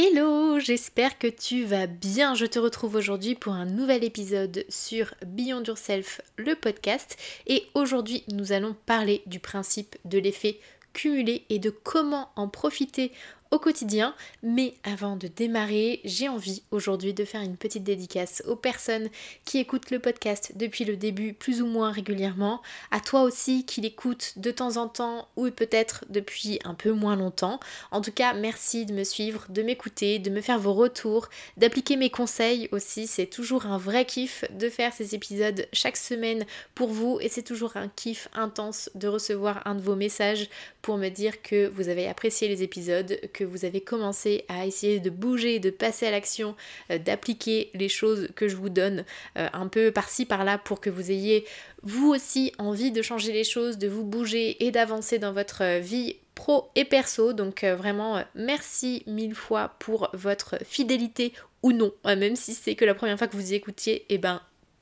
Hello, j'espère que tu vas bien. Je te retrouve aujourd'hui pour un nouvel épisode sur Beyond Yourself, le podcast. Et aujourd'hui, nous allons parler du principe de l'effet cumulé et de comment en profiter au quotidien. Mais avant de démarrer, j'ai envie aujourd'hui de faire une petite dédicace aux personnes qui écoutent le podcast depuis le début plus ou moins régulièrement, à toi aussi qui l'écoutes de temps en temps ou peut-être depuis un peu moins longtemps. En tout cas, merci de me suivre, de m'écouter, de me faire vos retours, d'appliquer mes conseils aussi. C'est toujours un vrai kiff de faire ces épisodes chaque semaine pour vous et c'est toujours un kiff intense de recevoir un de vos messages pour me dire que vous avez apprécié les épisodes, vous avez commencé à essayer de bouger, de passer à l'action, euh, d'appliquer les choses que je vous donne euh, un peu par-ci par-là pour que vous ayez vous aussi envie de changer les choses, de vous bouger et d'avancer dans votre euh, vie pro et perso. Donc vraiment merci mille fois pour votre fidélité ou non, même si c'est que la première fois que vous y écoutiez, et eh ben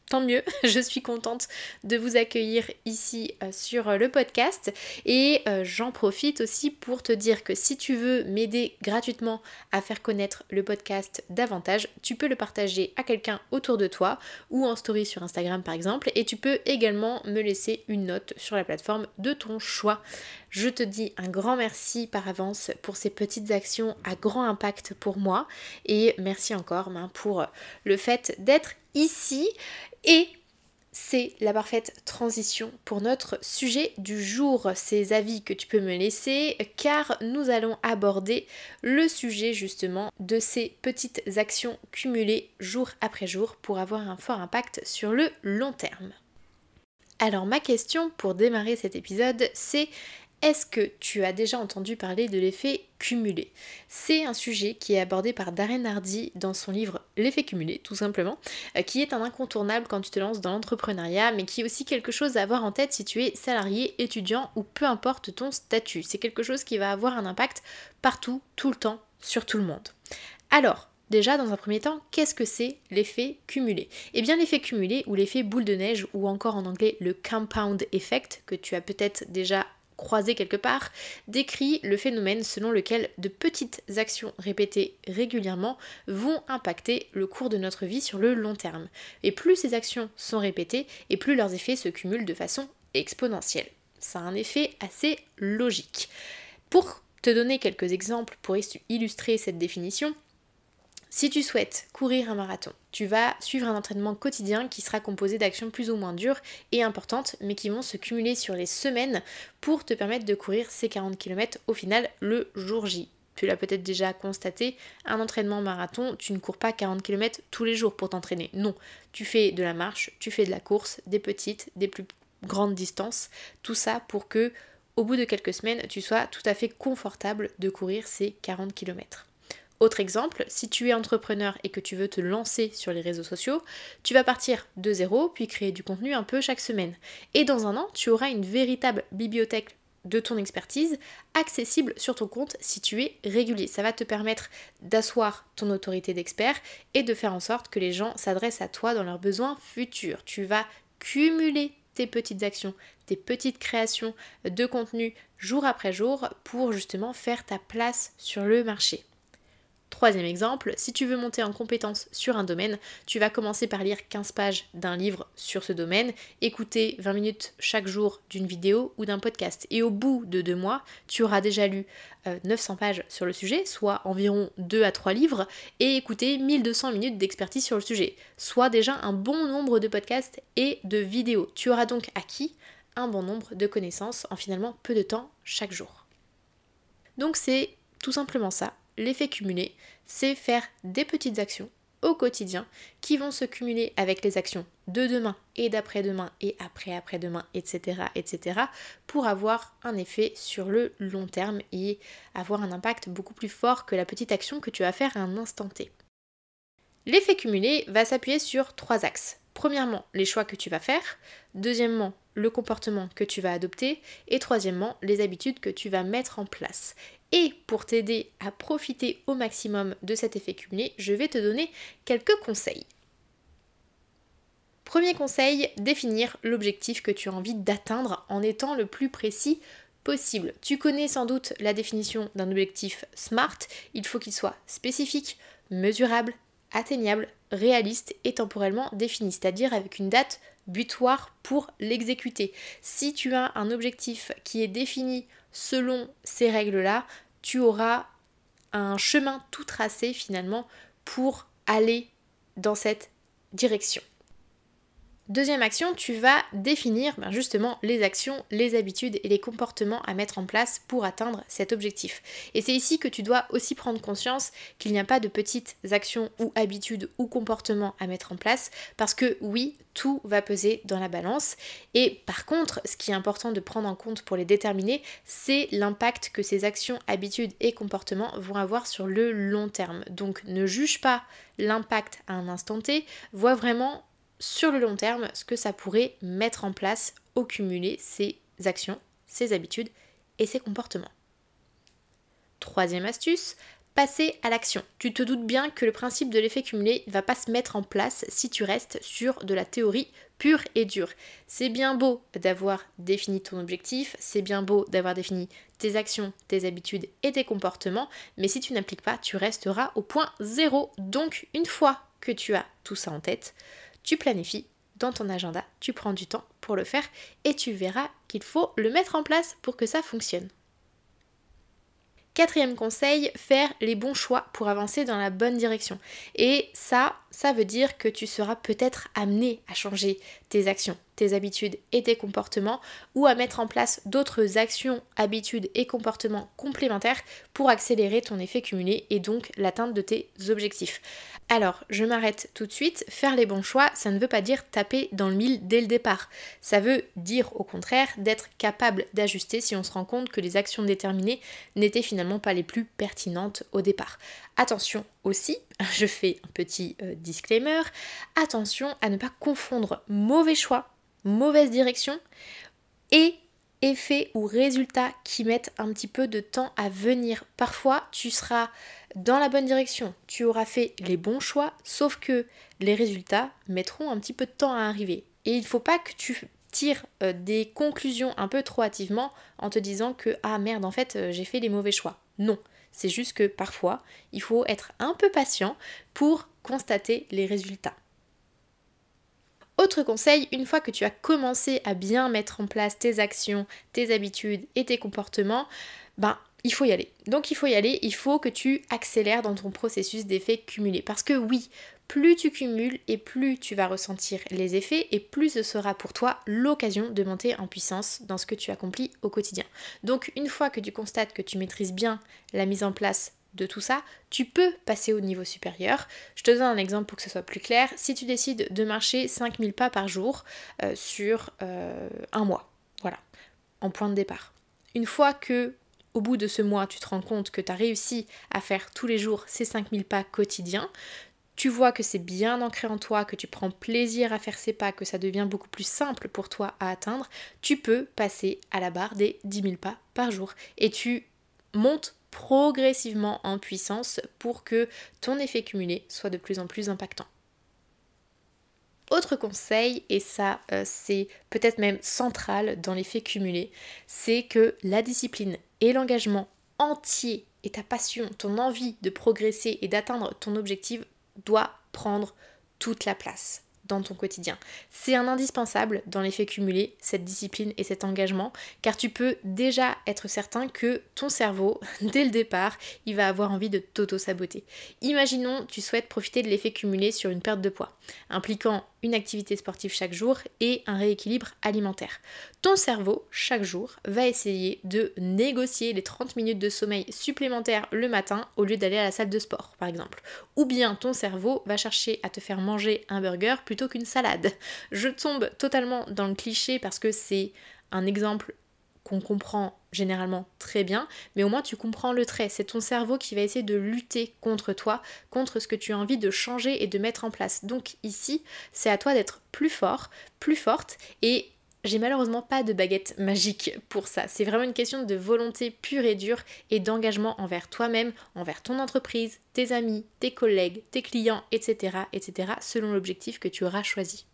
tant mieux, je suis contente de vous accueillir ici euh, sur euh, le podcast et euh, j'en profite aussi pour te dire que si tu veux m'aider gratuitement à faire connaître le podcast davantage, tu peux le partager à quelqu'un autour de toi ou en story sur Instagram par exemple et tu peux également me laisser une note sur la plateforme de ton choix. Je te dis un grand merci par avance pour ces petites actions à grand impact pour moi. Et merci encore ben, pour le fait d'être ici. Et c'est la parfaite transition pour notre sujet du jour, ces avis que tu peux me laisser, car nous allons aborder le sujet justement de ces petites actions cumulées jour après jour pour avoir un fort impact sur le long terme. Alors ma question pour démarrer cet épisode, c'est est-ce que tu as déjà entendu parler de l'effet cumulé? C'est un sujet qui est abordé par Darren Hardy dans son livre L'effet cumulé, tout simplement, euh, qui est un incontournable quand tu te lances dans l'entrepreneuriat, mais qui est aussi quelque chose à avoir en tête si tu es salarié, étudiant ou peu importe ton statut. C'est quelque chose qui va avoir un impact partout, tout le temps, sur tout le monde. Alors, Déjà, dans un premier temps, qu'est-ce que c'est l'effet cumulé? Eh bien, l'effet cumulé ou l'effet boule de neige, ou encore en anglais le compound effect, que tu as peut-être déjà croisé quelque part, décrit le phénomène selon lequel de petites actions répétées régulièrement vont impacter le cours de notre vie sur le long terme. Et plus ces actions sont répétées, et plus leurs effets se cumulent de façon exponentielle. Ça a un effet assez logique. Pour te donner quelques exemples pour illustrer cette définition, si tu souhaites courir un marathon, tu vas suivre un entraînement quotidien qui sera composé d'actions plus ou moins dures et importantes, mais qui vont se cumuler sur les semaines pour te permettre de courir ces 40 km au final le jour J. Tu l'as peut-être déjà constaté, un entraînement marathon, tu ne cours pas 40 km tous les jours pour t'entraîner. Non, tu fais de la marche, tu fais de la course, des petites, des plus grandes distances, tout ça pour que au bout de quelques semaines, tu sois tout à fait confortable de courir ces 40 km. Autre exemple, si tu es entrepreneur et que tu veux te lancer sur les réseaux sociaux, tu vas partir de zéro puis créer du contenu un peu chaque semaine. Et dans un an, tu auras une véritable bibliothèque de ton expertise accessible sur ton compte si tu es régulier. Ça va te permettre d'asseoir ton autorité d'expert et de faire en sorte que les gens s'adressent à toi dans leurs besoins futurs. Tu vas cumuler tes petites actions, tes petites créations de contenu jour après jour pour justement faire ta place sur le marché. Troisième exemple, si tu veux monter en compétence sur un domaine, tu vas commencer par lire 15 pages d'un livre sur ce domaine, écouter 20 minutes chaque jour d'une vidéo ou d'un podcast. Et au bout de deux mois, tu auras déjà lu 900 euh, pages sur le sujet, soit environ 2 à 3 livres, et écouté 1200 minutes d'expertise sur le sujet, soit déjà un bon nombre de podcasts et de vidéos. Tu auras donc acquis un bon nombre de connaissances en finalement peu de temps chaque jour. Donc c'est tout simplement ça, l'effet cumulé, c'est faire des petites actions au quotidien qui vont se cumuler avec les actions de demain et d'après-demain et après-après-demain, etc., etc., pour avoir un effet sur le long terme et avoir un impact beaucoup plus fort que la petite action que tu vas faire à un instant T. L'effet cumulé va s'appuyer sur trois axes. Premièrement, les choix que tu vas faire, deuxièmement, le comportement que tu vas adopter, et troisièmement, les habitudes que tu vas mettre en place. Et pour t'aider à profiter au maximum de cet effet cumulé, je vais te donner quelques conseils. Premier conseil, définir l'objectif que tu as envie d'atteindre en étant le plus précis possible. Tu connais sans doute la définition d'un objectif SMART, il faut qu'il soit spécifique, mesurable, atteignable, réaliste et temporellement défini, c'est-à-dire avec une date butoir pour l'exécuter. Si tu as un objectif qui est défini selon ces règles-là, tu auras un chemin tout tracé finalement pour aller dans cette direction. Deuxième action, tu vas définir ben, justement les actions, les habitudes et les comportements à mettre en place pour atteindre cet objectif. Et c'est ici que tu dois aussi prendre conscience qu'il n'y a pas de petites actions ou habitudes ou comportements à mettre en place parce que oui, tout va peser dans la balance. Et par contre, ce qui est important de prendre en compte pour les déterminer, c'est l'impact que ces actions, habitudes et comportements vont avoir sur le long terme. Donc ne juge pas l'impact à un instant T, vois vraiment sur le long terme ce que ça pourrait mettre en place au cumuler ces actions, ces habitudes et ces comportements. Troisième astuce, passer à l'action. Tu te doutes bien que le principe de l'effet cumulé ne va pas se mettre en place si tu restes sur de la théorie pure et dure. C'est bien beau d'avoir défini ton objectif, c'est bien beau d'avoir défini tes actions, tes habitudes et tes comportements, mais si tu n'appliques pas, tu resteras au point zéro. Donc une fois que tu as tout ça en tête, tu planifies dans ton agenda, tu prends du temps pour le faire et tu verras qu'il faut le mettre en place pour que ça fonctionne. Quatrième conseil, faire les bons choix pour avancer dans la bonne direction. Et ça, ça veut dire que tu seras peut-être amené à changer tes actions, tes habitudes et tes comportements ou à mettre en place d'autres actions, habitudes et comportements complémentaires pour accélérer ton effet cumulé et donc l'atteinte de tes objectifs. Alors, je m'arrête tout de suite. Faire les bons choix, ça ne veut pas dire taper dans le mille dès le départ. Ça veut dire au contraire d'être capable d'ajuster si on se rend compte que les actions déterminées n'étaient finalement pas les plus pertinentes au départ. Attention aussi, je fais un petit euh, disclaimer, attention à ne pas confondre mauvais choix, mauvaise direction et effet ou résultat qui mettent un petit peu de temps à venir. Parfois, tu seras dans la bonne direction, tu auras fait les bons choix, sauf que les résultats mettront un petit peu de temps à arriver. Et il ne faut pas que tu tires euh, des conclusions un peu trop hâtivement en te disant que ah merde en fait euh, j'ai fait les mauvais choix. Non, c'est juste que parfois il faut être un peu patient pour constater les résultats. Autre conseil, une fois que tu as commencé à bien mettre en place tes actions, tes habitudes et tes comportements, ben il faut y aller. Donc il faut y aller, il faut que tu accélères dans ton processus d'effets cumulés. Parce que oui, plus tu cumules et plus tu vas ressentir les effets et plus ce sera pour toi l'occasion de monter en puissance dans ce que tu accomplis au quotidien. Donc une fois que tu constates que tu maîtrises bien la mise en place de tout ça, tu peux passer au niveau supérieur. Je te donne un exemple pour que ce soit plus clair. Si tu décides de marcher 5000 pas par jour euh, sur euh, un mois, voilà, en point de départ. Une fois que au bout de ce mois, tu te rends compte que tu as réussi à faire tous les jours ces 5000 pas quotidiens, tu vois que c'est bien ancré en toi, que tu prends plaisir à faire ces pas, que ça devient beaucoup plus simple pour toi à atteindre, tu peux passer à la barre des 10 000 pas par jour. Et tu montes progressivement en puissance pour que ton effet cumulé soit de plus en plus impactant. Autre conseil, et ça euh, c'est peut-être même central dans l'effet cumulé, c'est que la discipline et l'engagement entier et ta passion, ton envie de progresser et d'atteindre ton objectif doit prendre toute la place dans ton quotidien. C'est un indispensable dans l'effet cumulé, cette discipline et cet engagement, car tu peux déjà être certain que ton cerveau, dès le départ, il va avoir envie de t'auto-saboter. Imaginons, tu souhaites profiter de l'effet cumulé sur une perte de poids, impliquant une activité sportive chaque jour et un rééquilibre alimentaire. Ton cerveau, chaque jour, va essayer de négocier les 30 minutes de sommeil supplémentaires le matin au lieu d'aller à la salle de sport, par exemple. Ou bien ton cerveau va chercher à te faire manger un burger plutôt qu'une salade. Je tombe totalement dans le cliché parce que c'est un exemple qu'on comprend généralement très bien, mais au moins tu comprends le trait. C'est ton cerveau qui va essayer de lutter contre toi, contre ce que tu as envie de changer et de mettre en place. Donc ici, c'est à toi d'être plus fort, plus forte et j'ai malheureusement pas de baguette magique pour ça. C'est vraiment une question de volonté pure et dure et d'engagement envers toi-même, envers ton entreprise, tes amis, tes collègues, tes clients, etc. etc. selon l'objectif que tu auras choisi.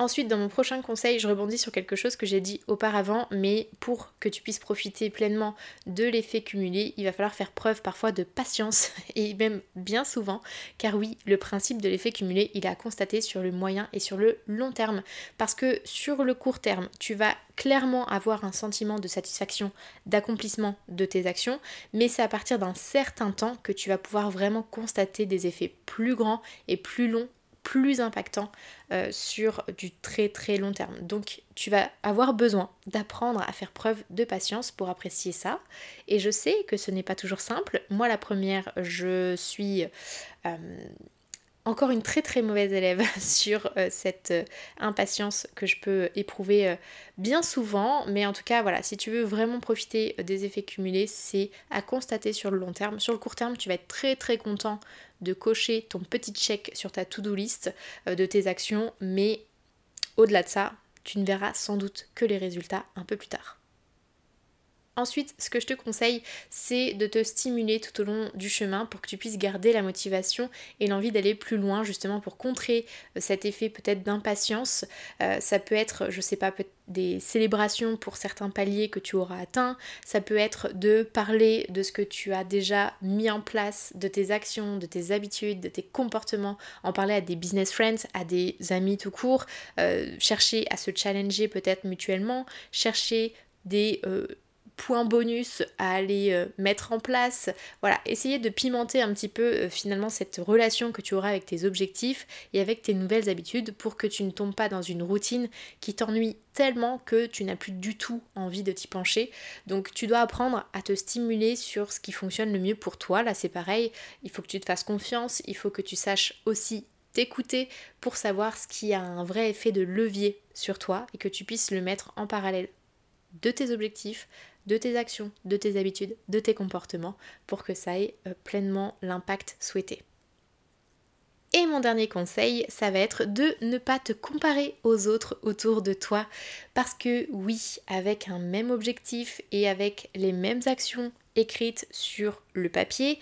Ensuite, dans mon prochain conseil, je rebondis sur quelque chose que j'ai dit auparavant, mais pour que tu puisses profiter pleinement de l'effet cumulé, il va falloir faire preuve parfois de patience, et même bien souvent, car oui, le principe de l'effet cumulé, il est à constater sur le moyen et sur le long terme, parce que sur le court terme, tu vas clairement avoir un sentiment de satisfaction, d'accomplissement de tes actions, mais c'est à partir d'un certain temps que tu vas pouvoir vraiment constater des effets plus grands et plus longs plus impactant euh, sur du très très long terme. Donc tu vas avoir besoin d'apprendre à faire preuve de patience pour apprécier ça. Et je sais que ce n'est pas toujours simple. Moi la première, je suis euh, encore une très très mauvaise élève sur euh, cette impatience que je peux éprouver bien souvent. Mais en tout cas, voilà, si tu veux vraiment profiter des effets cumulés, c'est à constater sur le long terme. Sur le court terme, tu vas être très très content de cocher ton petit check sur ta to-do list de tes actions. Mais au-delà de ça, tu ne verras sans doute que les résultats un peu plus tard. Ensuite, ce que je te conseille, c'est de te stimuler tout au long du chemin pour que tu puisses garder la motivation et l'envie d'aller plus loin, justement pour contrer euh, cet effet peut-être d'impatience. Euh, ça peut être, je sais pas, des célébrations pour certains paliers que tu auras atteints. Ça peut être de parler de ce que tu as déjà mis en place, de tes actions, de tes habitudes, de tes comportements. En parler à des business friends, à des amis tout court. Euh, chercher à se challenger peut-être mutuellement. Chercher des points bonus à aller euh, mettre en place. Voilà, essayer de pimenter un petit peu euh, finalement cette relation que tu auras avec tes objectifs et avec tes nouvelles habitudes pour que tu ne tombes pas dans une routine qui t'ennuie tellement que tu n'as plus du tout envie de t'y pencher. Donc tu dois apprendre à te stimuler sur ce qui fonctionne le mieux pour toi. Là c'est pareil, il faut que tu te fasses confiance, il faut que tu saches aussi t'écouter pour savoir ce qui a un vrai effet de levier sur toi et que tu puisses le mettre en parallèle de tes objectifs, de tes actions, de tes habitudes, de tes comportements pour que ça ait euh, pleinement l'impact souhaité. Et mon dernier conseil, ça va être de ne pas te comparer aux autres autour de toi. Parce que oui, avec un même objectif et avec les mêmes actions écrites sur le papier,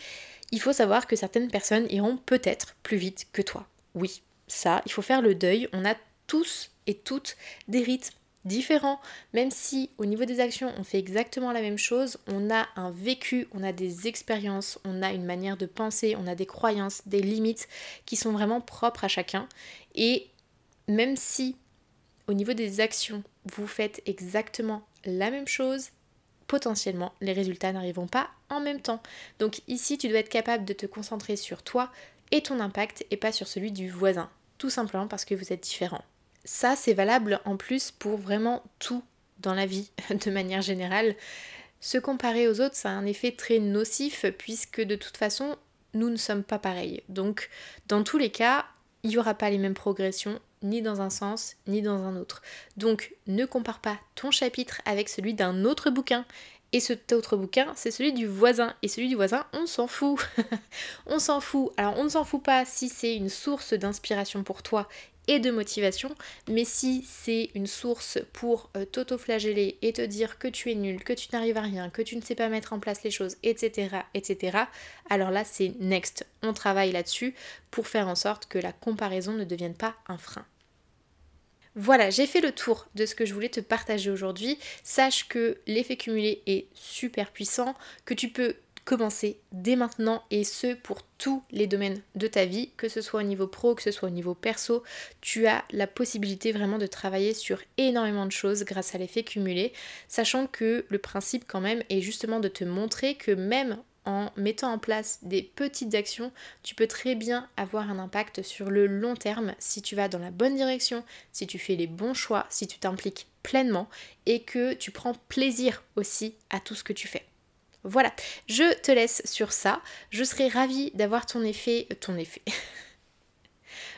il faut savoir que certaines personnes iront peut-être plus vite que toi. Oui, ça, il faut faire le deuil. On a tous et toutes des rythmes différent, même si au niveau des actions on fait exactement la même chose, on a un vécu, on a des expériences, on a une manière de penser, on a des croyances, des limites qui sont vraiment propres à chacun. Et même si au niveau des actions vous faites exactement la même chose, potentiellement les résultats n'arriveront pas en même temps. Donc ici tu dois être capable de te concentrer sur toi et ton impact et pas sur celui du voisin, tout simplement parce que vous êtes différents ça, c'est valable en plus pour vraiment tout dans la vie, de manière générale. Se comparer aux autres, ça a un effet très nocif puisque de toute façon, nous ne sommes pas pareils. Donc, dans tous les cas, il n'y aura pas les mêmes progressions, ni dans un sens, ni dans un autre. Donc, ne compare pas ton chapitre avec celui d'un autre bouquin. Et cet autre bouquin, c'est celui du voisin. Et celui du voisin, on s'en fout. on s'en fout. Alors, on ne s'en fout pas si c'est une source d'inspiration pour toi et de motivation, mais si c'est une source pour euh, t'auto-flageller et te dire que tu es nul, que tu n'arrives à rien, que tu ne sais pas mettre en place les choses, etc., etc., alors là c'est next. On travaille là-dessus pour faire en sorte que la comparaison ne devienne pas un frein. Voilà, j'ai fait le tour de ce que je voulais te partager aujourd'hui. Sache que l'effet cumulé est super puissant, que tu peux commencer dès maintenant et ce pour tous les domaines de ta vie, que ce soit au niveau pro, que ce soit au niveau perso, tu as la possibilité vraiment de travailler sur énormément de choses grâce à l'effet cumulé, sachant que le principe quand même est justement de te montrer que même en mettant en place des petites actions, tu peux très bien avoir un impact sur le long terme si tu vas dans la bonne direction, si tu fais les bons choix, si tu t'impliques pleinement et que tu prends plaisir aussi à tout ce que tu fais. Voilà, je te laisse sur ça. Je serai ravie d'avoir ton effet, euh, ton effet.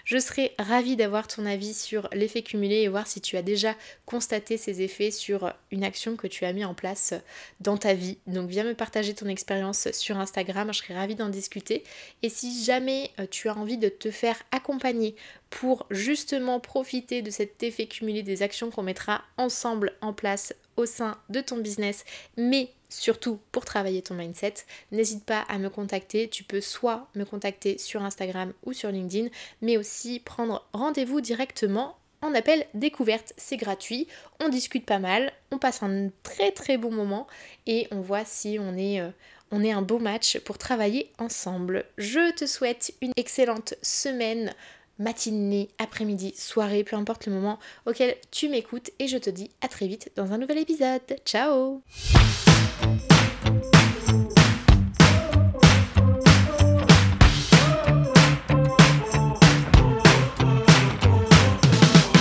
Je serais ravie d'avoir ton avis sur l'effet cumulé et voir si tu as déjà constaté ces effets sur une action que tu as mis en place dans ta vie. Donc viens me partager ton expérience sur Instagram, je serais ravie d'en discuter. Et si jamais euh, tu as envie de te faire accompagner pour justement profiter de cet effet cumulé des actions qu'on mettra ensemble en place au sein de ton business, mais surtout pour travailler ton mindset, n'hésite pas à me contacter. Tu peux soit me contacter sur Instagram ou sur LinkedIn, mais aussi prendre rendez-vous directement en appel découverte. C'est gratuit, on discute pas mal, on passe un très très bon moment et on voit si on est, euh, on est un beau match pour travailler ensemble. Je te souhaite une excellente semaine matinée, après-midi, soirée, peu importe le moment auquel tu m'écoutes et je te dis à très vite dans un nouvel épisode. Ciao